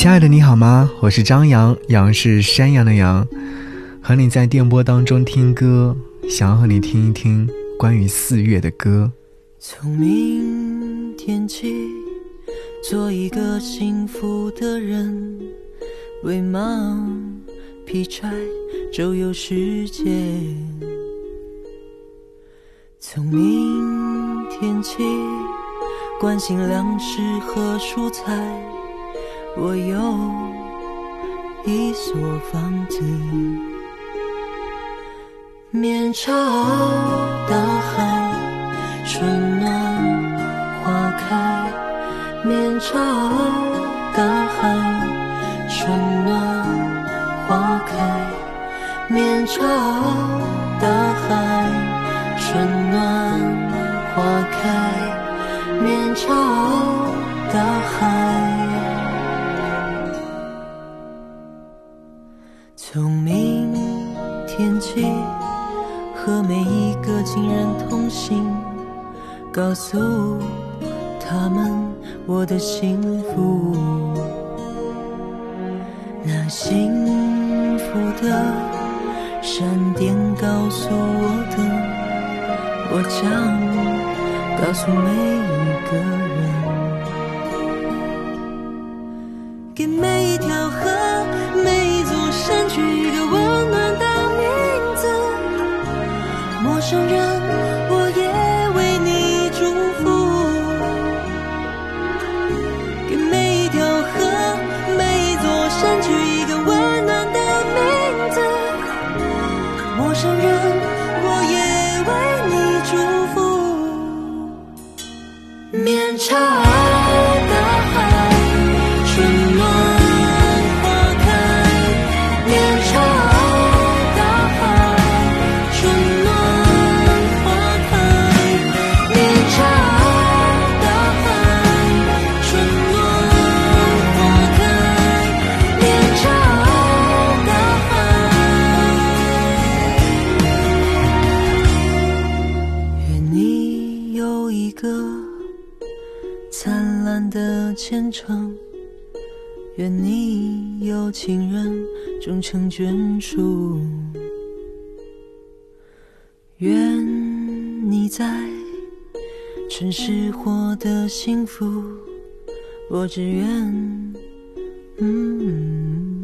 亲爱的，你好吗？我是张扬，杨是山羊的羊，和你在电波当中听歌，想要和你听一听关于四月的歌。从明天起，做一个幸福的人，为忙劈柴，周游世界。从明天起，关心粮食和蔬菜。我有一所房子，面朝闪电告诉我的，我将告诉每一个人，在城市获得幸福，我只愿，嗯，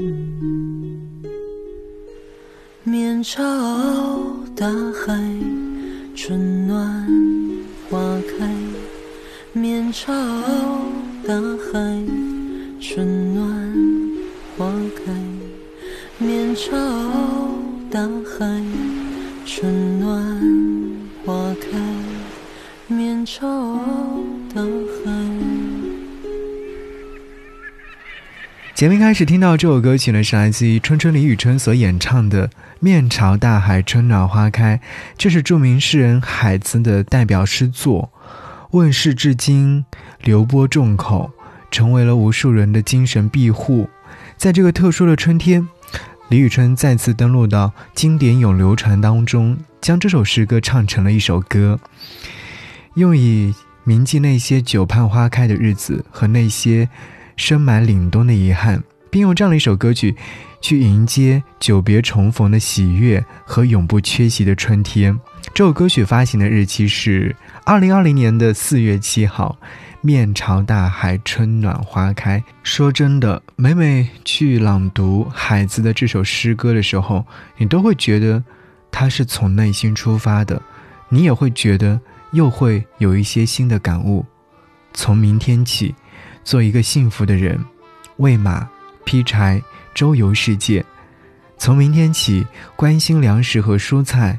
面朝大海，春暖花开，面朝。大海，春暖花开。面朝大海，春暖花开。前面。开始听到这首歌曲呢，是来自于春春李宇春所演唱的《面朝大海，春暖花开》，这是著名诗人海子的代表诗作。问世至今，流播众口，成为了无数人的精神庇护。在这个特殊的春天，李宇春再次登陆到经典永流传当中，将这首诗歌唱成了一首歌，用以铭记那些久盼花开的日子和那些深埋凛冬的遗憾，并用这样的一首歌曲去迎接久别重逢的喜悦和永不缺席的春天。这首歌曲发行的日期是二零二零年的四月七号。面朝大海，春暖花开。说真的，每每去朗读海子的这首诗歌的时候，你都会觉得他是从内心出发的，你也会觉得又会有一些新的感悟。从明天起，做一个幸福的人，喂马，劈柴，周游世界。从明天起，关心粮食和蔬菜。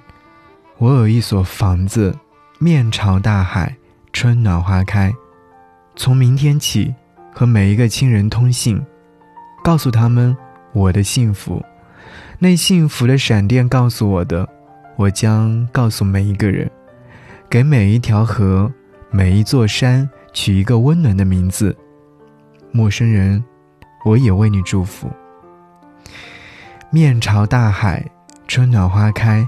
我有一所房子，面朝大海，春暖花开。从明天起，和每一个亲人通信，告诉他们我的幸福。那幸福的闪电告诉我的，我将告诉每一个人。给每一条河、每一座山取一个温暖的名字。陌生人，我也为你祝福。面朝大海，春暖花开。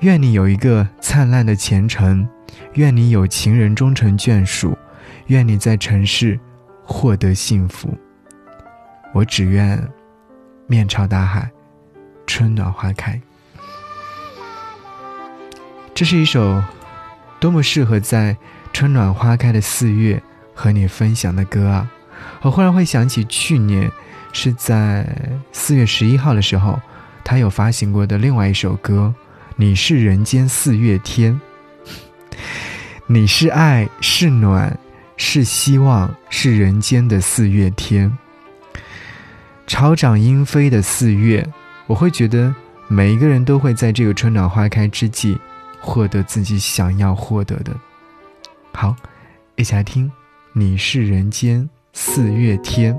愿你有一个灿烂的前程，愿你有情人终成眷属，愿你在城市获得幸福。我只愿面朝大海，春暖花开。这是一首多么适合在春暖花开的四月和你分享的歌啊！我忽然会想起去年是在四月十一号的时候，他有发行过的另外一首歌《你是人间四月天》。你是爱，是暖，是希望，是人间的四月天。潮涨莺飞的四月，我会觉得每一个人都会在这个春暖花开之际，获得自己想要获得的。好，一起来听《你是人间四月天》。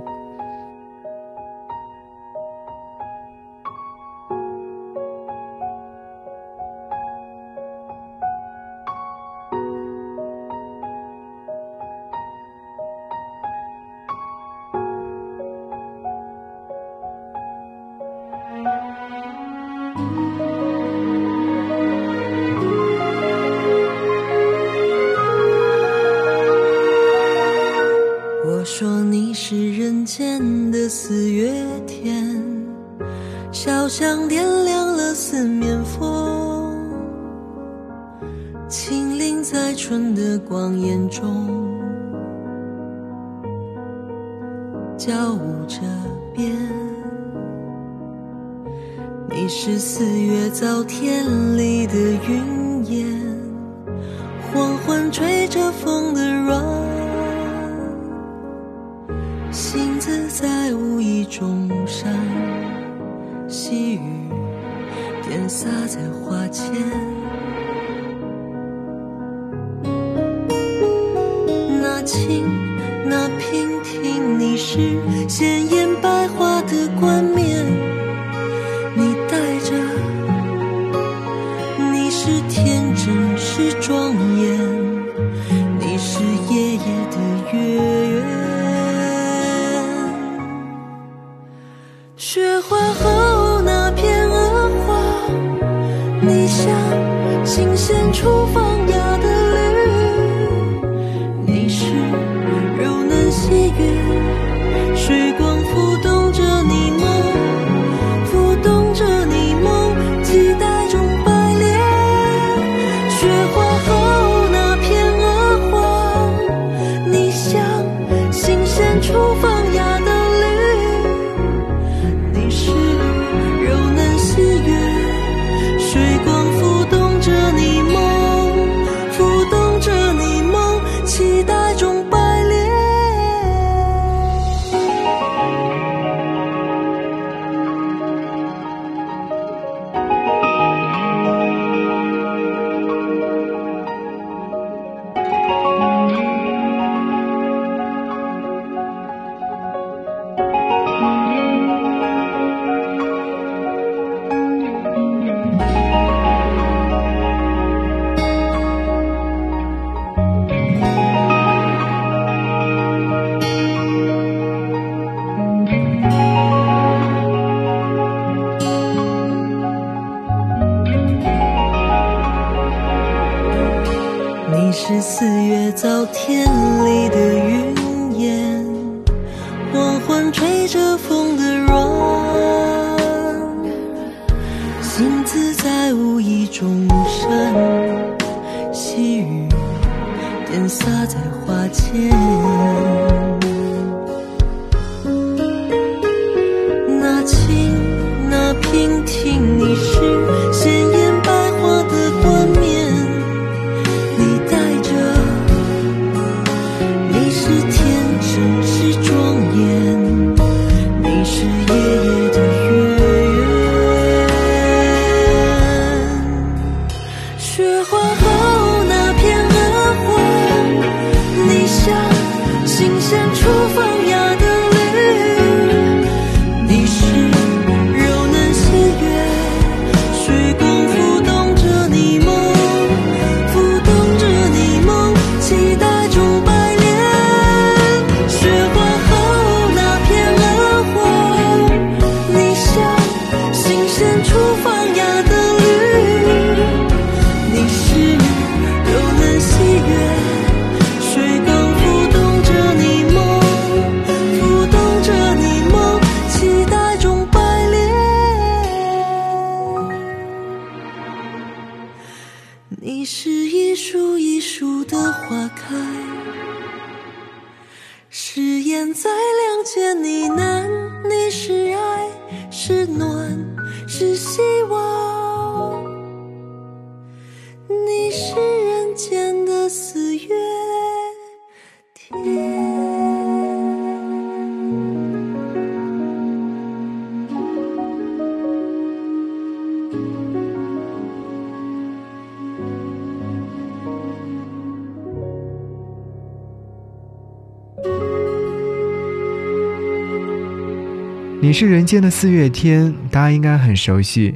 间的四月天，小巷点亮了四面风，轻灵在春的光艳中，交舞着变。你是四月早天里的云烟，前。你是人间的四月天，大家应该很熟悉。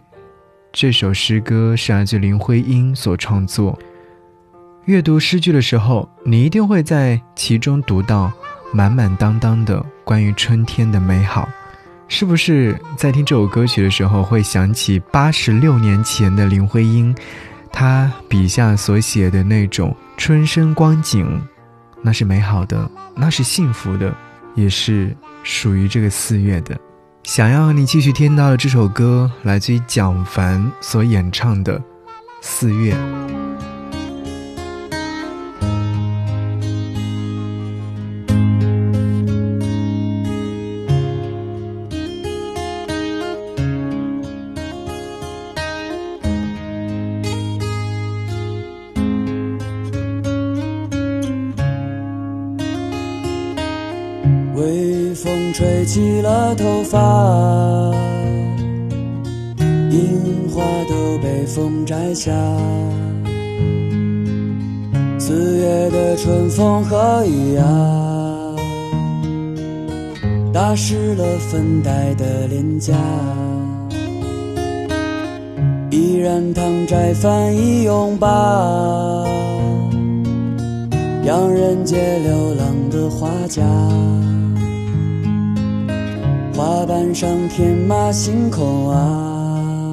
这首诗歌是来自林徽因所创作。阅读诗句的时候，你一定会在其中读到满满当当的关于春天的美好。是不是在听这首歌曲的时候，会想起八十六年前的林徽因，她笔下所写的那种春生光景？那是美好的，那是幸福的，也是属于这个四月的。想要你继续听到的这首歌，来自于蒋凡所演唱的《四月》。微风吹起了头发，樱花都被风摘下。四月的春风和雨啊，打湿了粉黛的脸颊。依然躺摘翻译拥抱，让人间流浪的画家。花瓣上天马行空啊，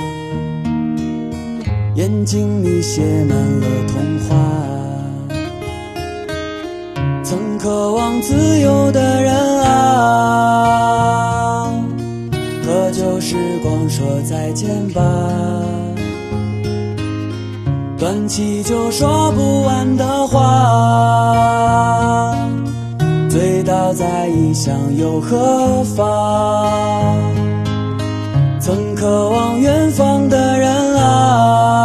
眼睛里写满了童话。曾渴望自由的人啊，和旧时光说再见吧。端起酒说不完的话。想又何妨？曾渴望远方的人啊，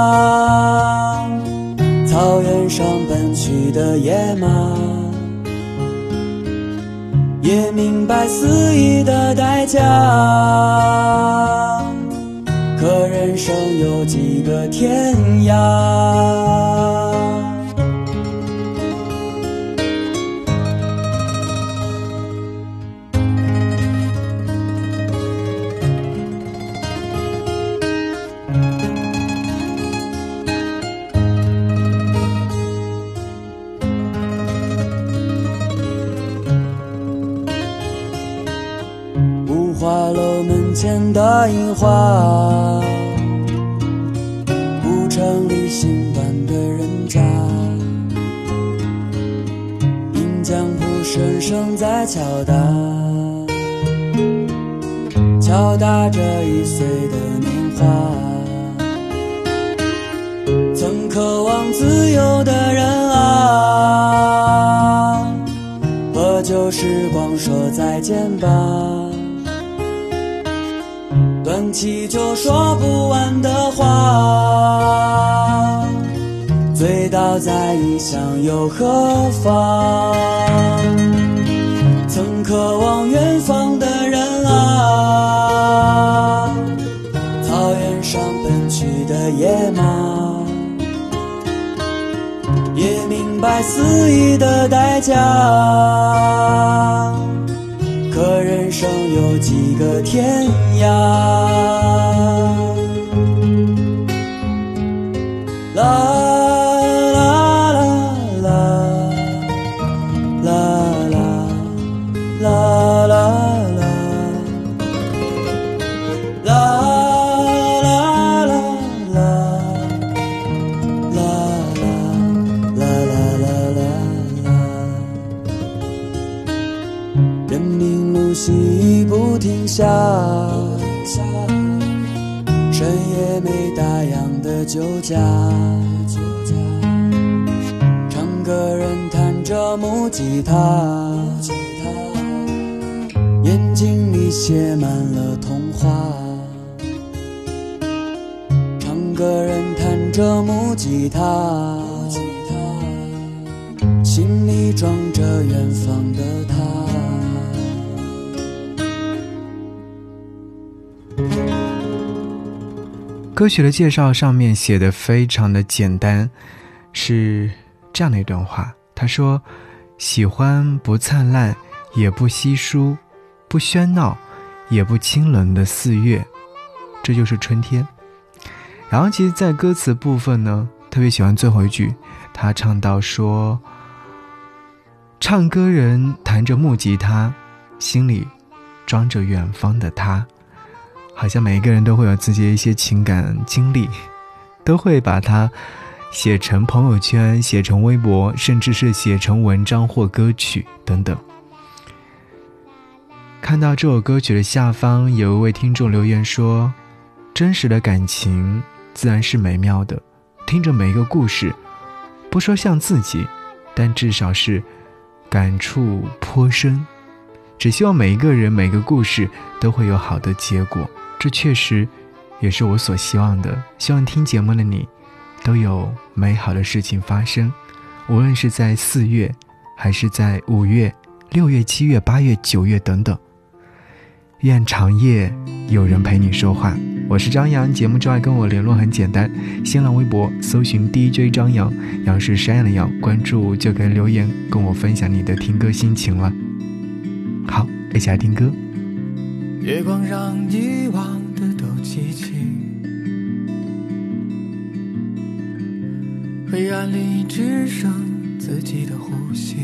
草原上奔去的野马，也明白肆意的代价。可人生有几个天涯？樱花，古城里新搬的人家，银匠铺声声在敲打，敲打着易碎的年华。曾渴望自由的人啊，和旧时光说再见吧。断气就说不完的话，醉倒在异乡又何妨？曾渴望远方的人啊，草原上奔去的野马，也明白肆意的代价。生有几个天涯？吉他，眼睛里写满了童话。唱歌人弹着木吉他，心里装着远方的他。歌曲的介绍上面写的非常的简单，是这样的一段话。他说：“喜欢不灿烂，也不稀疏，不喧闹，也不清冷的四月，这就是春天。”然后，其实，在歌词部分呢，特别喜欢最后一句，他唱到说：“唱歌人弹着木吉他，心里装着远方的他。”好像每一个人都会有自己的一些情感经历，都会把它写成朋友圈、写成微博，甚至是写成文章或歌曲等等。看到这首歌曲的下方有一位听众留言说：“真实的感情自然是美妙的，听着每一个故事，不说像自己，但至少是感触颇深。只希望每一个人、每个故事都会有好的结果。”这确实，也是我所希望的。希望听节目的你，都有美好的事情发生，无论是在四月，还是在五月、六月、七月、八月、九月等等。愿长夜有人陪你说话。我是张扬，节目之外跟我联络很简单，新浪微博搜寻 DJ 张扬，杨是山羊的羊，关注就可以留言跟我分享你的听歌心情了。好，一起来听歌。月光让遗忘的都记起，黑暗里只剩自己的呼吸，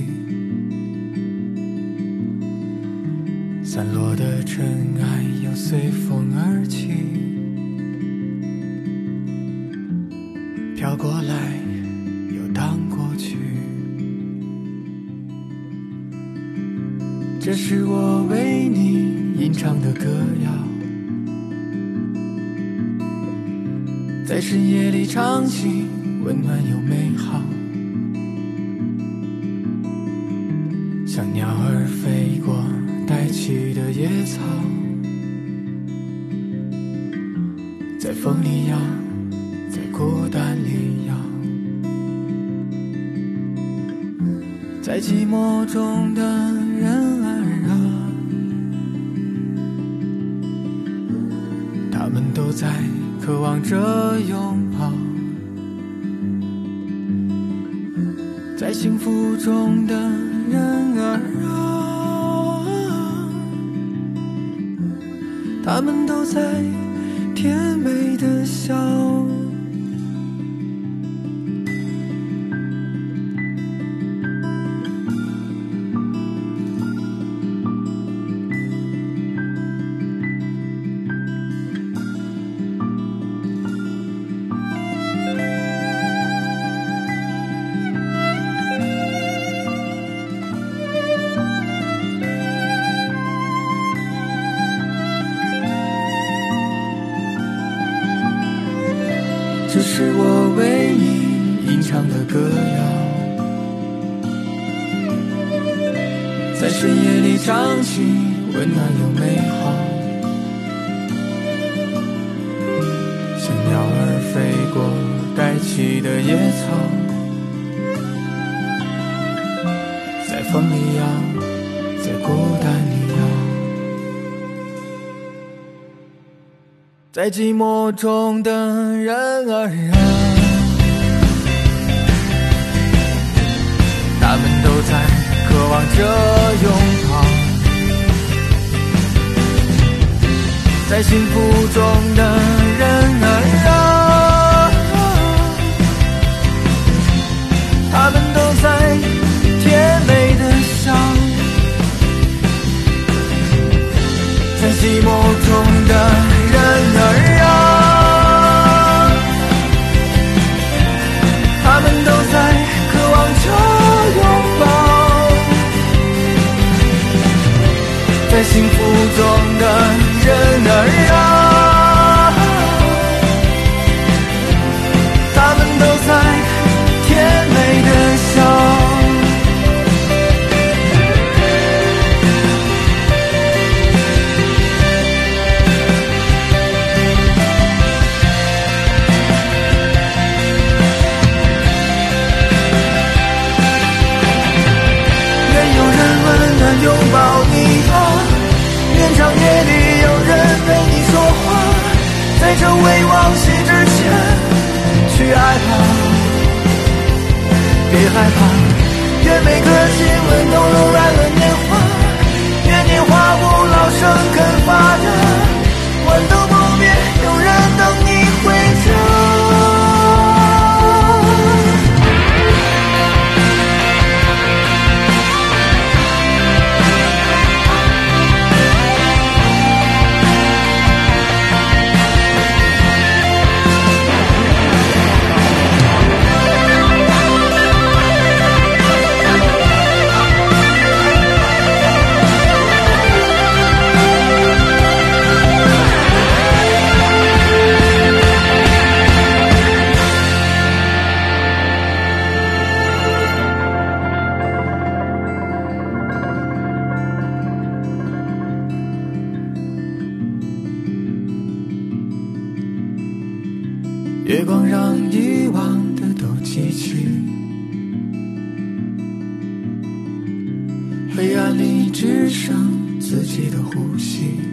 散落的尘埃又随风而起，飘过来又荡过去，这是我为你。吟唱的歌谣，在深夜里唱起，温暖又美好。像鸟儿飞过带起的野草，在风里摇，在孤单里摇，在寂寞中的人儿啊，他们。都在渴望着拥抱，在幸福中的人儿啊，他们都在甜美的笑。想起，温暖又美好。像鸟儿飞过带起的野草，在风里摇，在孤单里摇。在寂寞中的人儿啊，他们都在渴望着拥在幸福中的人儿啊他们都在甜美的笑在寂寞中的人儿啊他们都在渴望着拥抱在幸福中的人儿，呼吸。